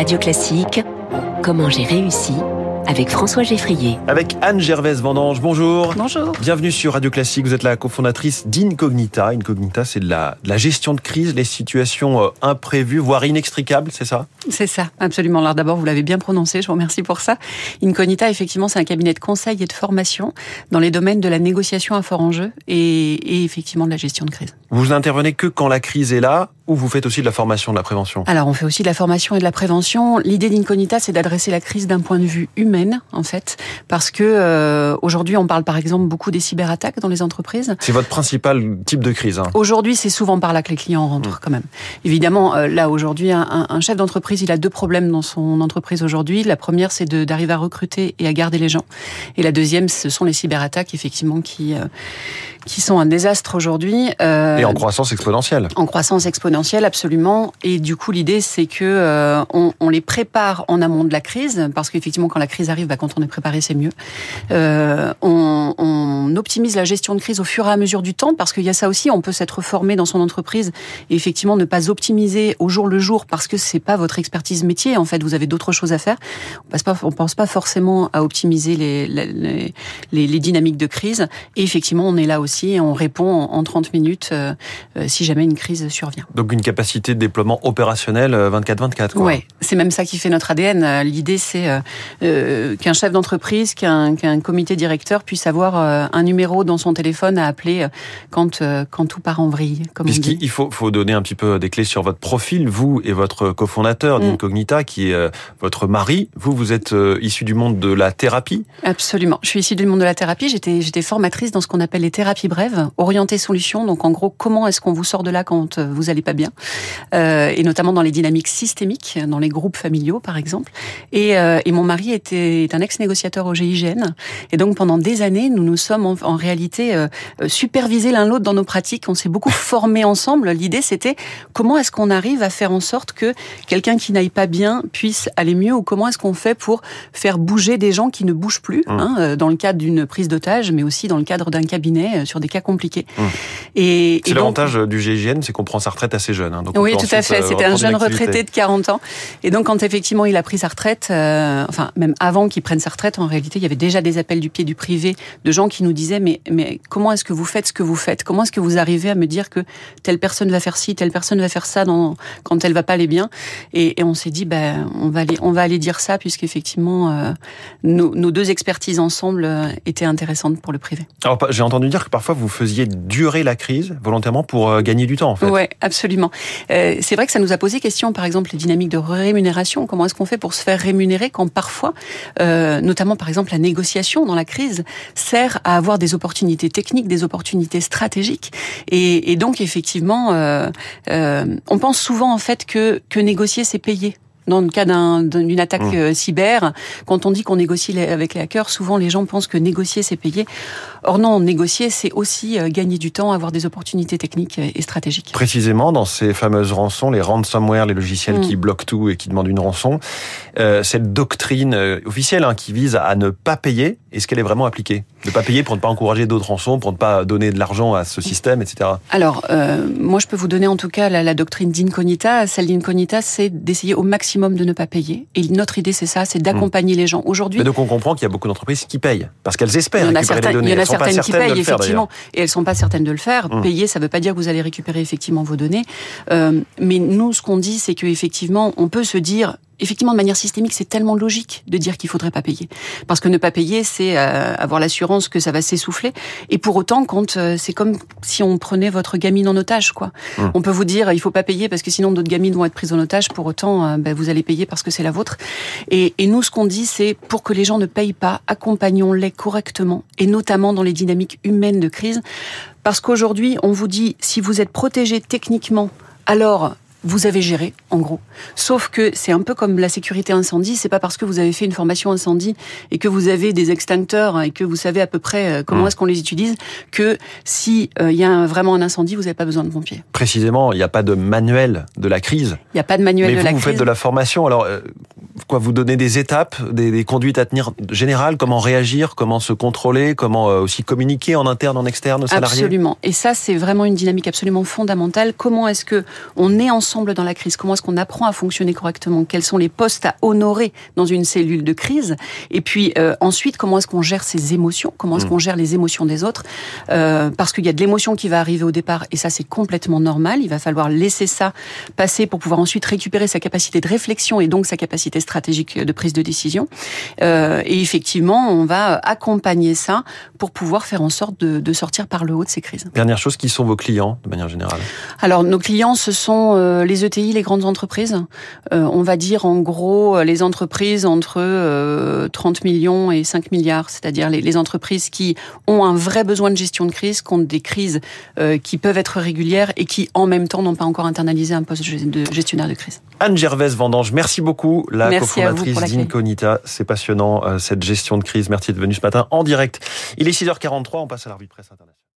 Radio Classique, Comment j'ai réussi avec François Geffrier. Avec Anne Gervaise Vendange, bonjour. Bonjour. Bienvenue sur Radio Classique, vous êtes la cofondatrice d'Incognita. Incognita, c'est de la, de la, gestion de crise, les situations euh, imprévues, voire inextricables, c'est ça? C'est ça, absolument. Alors d'abord, vous l'avez bien prononcé, je vous remercie pour ça. Incognita, effectivement, c'est un cabinet de conseil et de formation dans les domaines de la négociation à fort enjeu et, et effectivement de la gestion de crise. Vous intervenez que quand la crise est là ou vous faites aussi de la formation, de la prévention? Alors, on fait aussi de la formation et de la prévention. L'idée d'Incognita, c'est d'adresser la crise d'un point de vue humain, en fait, parce que euh, aujourd'hui, on parle par exemple beaucoup des cyberattaques dans les entreprises. C'est votre principal type de crise. Hein. Aujourd'hui, c'est souvent par là que les clients rentrent, mmh. quand même. Évidemment, euh, là aujourd'hui, un, un, chef d'entreprise, il a deux problèmes dans son entreprise aujourd'hui. La première, c'est d'arriver à recruter et à garder les gens, et la deuxième, ce sont les cyberattaques, effectivement, qui euh, qui sont un désastre aujourd'hui. Euh, et en croissance exponentielle. En croissance exponentielle, absolument. Et du coup, l'idée, c'est que euh, on, on, les prépare en amont de la crise, parce qu'effectivement, quand la crise arrive, bah, quand on est préparé, c'est mieux. Euh, on, on, optimise la gestion de crise au fur et à mesure du temps, parce qu'il y a ça aussi. On peut s'être formé dans son entreprise et effectivement ne pas optimiser au jour le jour, parce que c'est pas votre expertise métier. En fait, vous avez d'autres choses à faire. On passe pas, on pense pas forcément à optimiser les, les, les, les dynamiques de crise. Et effectivement, on est là aussi et on répond en 30 minutes euh, euh, si jamais une crise survient. Donc une capacité de déploiement opérationnel 24-24 euh, Oui, c'est même ça qui fait notre ADN. L'idée c'est qu'un chef d'entreprise, qu'un comité directeur puisse avoir un numéro dans son téléphone à appeler quand, quand tout part en vrille. Puisqu'il faut, faut donner un petit peu des clés sur votre profil, vous et votre cofondateur mm. d'Incognita, qui est votre mari. Vous, vous êtes issu du monde de la thérapie? Absolument. Je suis issu du monde de la thérapie. J'étais formatrice dans ce qu'on appelle les thérapies brève, orienter solution. Donc en gros, comment est-ce qu'on vous sort de là quand euh, vous allez pas bien, euh, et notamment dans les dynamiques systémiques, dans les groupes familiaux par exemple. Et, euh, et mon mari était un ex-négociateur au GIGN, et donc pendant des années, nous nous sommes en, réalité euh, supervisés l'un l'autre dans nos pratiques. On s'est beaucoup formés ensemble. L'idée c'était comment est-ce qu'on arrive à faire en sorte que quelqu'un qui n'aille pas bien puisse aller mieux, ou comment est-ce qu'on fait pour faire bouger des gens qui ne bougent plus, mmh. hein, dans le cadre d'une prise d'otage, mais aussi dans le cadre d'un cabinet sur des cas compliqués. Mmh. Et, c'est l'avantage du GIGN, c'est qu'on prend sa retraite assez jeune. Hein, donc oui, tout à fait. Euh, C'était un jeune retraité de 40 ans. Et donc, quand effectivement il a pris sa retraite, euh, enfin même avant qu'il prenne sa retraite, en réalité, il y avait déjà des appels du pied du privé de gens qui nous disaient mais mais comment est-ce que vous faites ce que vous faites? Comment est-ce que vous arrivez à me dire que telle personne va faire ci, telle personne va faire ça dans, quand elle va pas aller bien? Et, et, on s'est dit ben on va aller on va aller dire ça puisqu'effectivement euh, nos, nos deux expertises ensemble euh, étaient intéressantes pour le privé. Alors j'ai entendu dire que parfois vous faisiez durer la crise volontairement pour euh, gagner du temps, en fait. Oui, absolument. Euh, c'est vrai que ça nous a posé question, par exemple, les dynamiques de rémunération. Comment est-ce qu'on fait pour se faire rémunérer quand parfois, notamment par exemple la négociation dans la crise, sert à avoir des opportunités techniques, des opportunités stratégiques. Et, donc effectivement, euh, euh, on pense souvent en fait que, que négocier c'est payer dans le cas d'une attaque mmh. euh, cyber, quand on dit qu'on négocie avec les hackers, souvent les gens pensent que négocier c'est payer. Or non, négocier c'est aussi euh, gagner du temps, avoir des opportunités techniques et stratégiques. Précisément dans ces fameuses rançons, les ransomware, les logiciels mmh. qui bloquent tout et qui demandent une rançon, euh, cette doctrine officielle hein, qui vise à ne pas payer, est-ce qu'elle est vraiment appliquée? Ne pas payer pour ne pas encourager d'autres rançons, pour ne pas donner de l'argent à ce système, etc. Alors, moi je peux vous donner en tout cas la, la doctrine d'incognita. Celle d'incognita, c'est d'essayer au maximum de ne pas payer. Et notre idée, c'est ça, c'est d'accompagner les gens. Aujourd'hui. Mais donc on comprend qu'il y a beaucoup d'entreprises qui payent parce qu'elles espèrent récupérer certaines, données. Il y en a certaines qui payent effectivement, et elles sont pas certaines de le faire. Hum. Payer, ça veut pas dire que vous allez récupérer effectivement vos données. Euh, mais nous, ce qu'on dit, c'est que effectivement, on peut se dire effectivement, de manière systémique, c'est tellement logique de dire qu'il faudrait pas payer. Parce que ne pas payer, c'est euh, avoir l'assurance que ça va s'essouffler. Et pour autant, quand euh, c'est comme si on prenait votre gamine en otage, quoi. Mmh. On peut vous dire, il faut pas payer parce que sinon d'autres gamines vont être prises en otage. Pour autant, euh, ben, vous allez payer parce que c'est la vôtre. Et, et nous, ce qu'on dit, c'est pour que les gens ne payent pas, accompagnons-les correctement, et notamment dans les dynamiques humaines de crise. Parce qu'aujourd'hui, on vous dit, si vous êtes protégé techniquement, alors vous avez géré, en gros. Sauf que c'est un peu comme la sécurité incendie. C'est pas parce que vous avez fait une formation incendie et que vous avez des extincteurs et que vous savez à peu près euh, comment mmh. est-ce qu'on les utilise que si euh, il y a vraiment un incendie, vous n'avez pas besoin de pompiers. Précisément, il n'y a pas de manuel de la crise. Il n'y a pas de manuel Mais de vous, la vous crise. faites de la formation. Alors, euh, quoi vous donner des étapes, des, des, conduites à tenir générales, comment réagir, comment se contrôler, comment aussi communiquer en interne, en externe aux salariés? Absolument. Et ça, c'est vraiment une dynamique absolument fondamentale. Comment est-ce que on est ensemble dans la crise Comment est-ce qu'on apprend à fonctionner correctement? Quels sont les postes à honorer dans une cellule de crise? Et puis ensuite, comment est-ce qu'on gère ses émotions? Comment est-ce mmh. qu'on gère les émotions des autres? Euh, Parce qu'il y a de l'émotion qui va arriver au départ, et ça c'est complètement normal. Il va falloir laisser ça passer pour pouvoir ensuite récupérer sa capacité de réflexion et donc sa capacité stratégique de prise de décision. Euh, et effectivement, on va accompagner ça pour pouvoir faire en sorte de, de, sortir par le haut de ces crises. Dernière chose, qui sont vos clients de manière générale? Alors nos clients, ce sont euh, les ETI, les grandes entreprises. Euh, on va dire en gros les entreprises entre 30 millions et 5 milliards, c'est-à-dire les, les entreprises qui ont un vrai besoin de gestion de crise, contre des crises euh, qui peuvent être régulières et qui, en même temps, n'ont pas encore internalisé un poste de gestionnaire de crise. Anne Gervaise Vendange, merci beaucoup, la cofondatrice d'Inconita. C'est passionnant, euh, cette gestion de crise. Merci d'être venue ce matin en direct. Il est 6h43, on passe à la revue de presse internationale.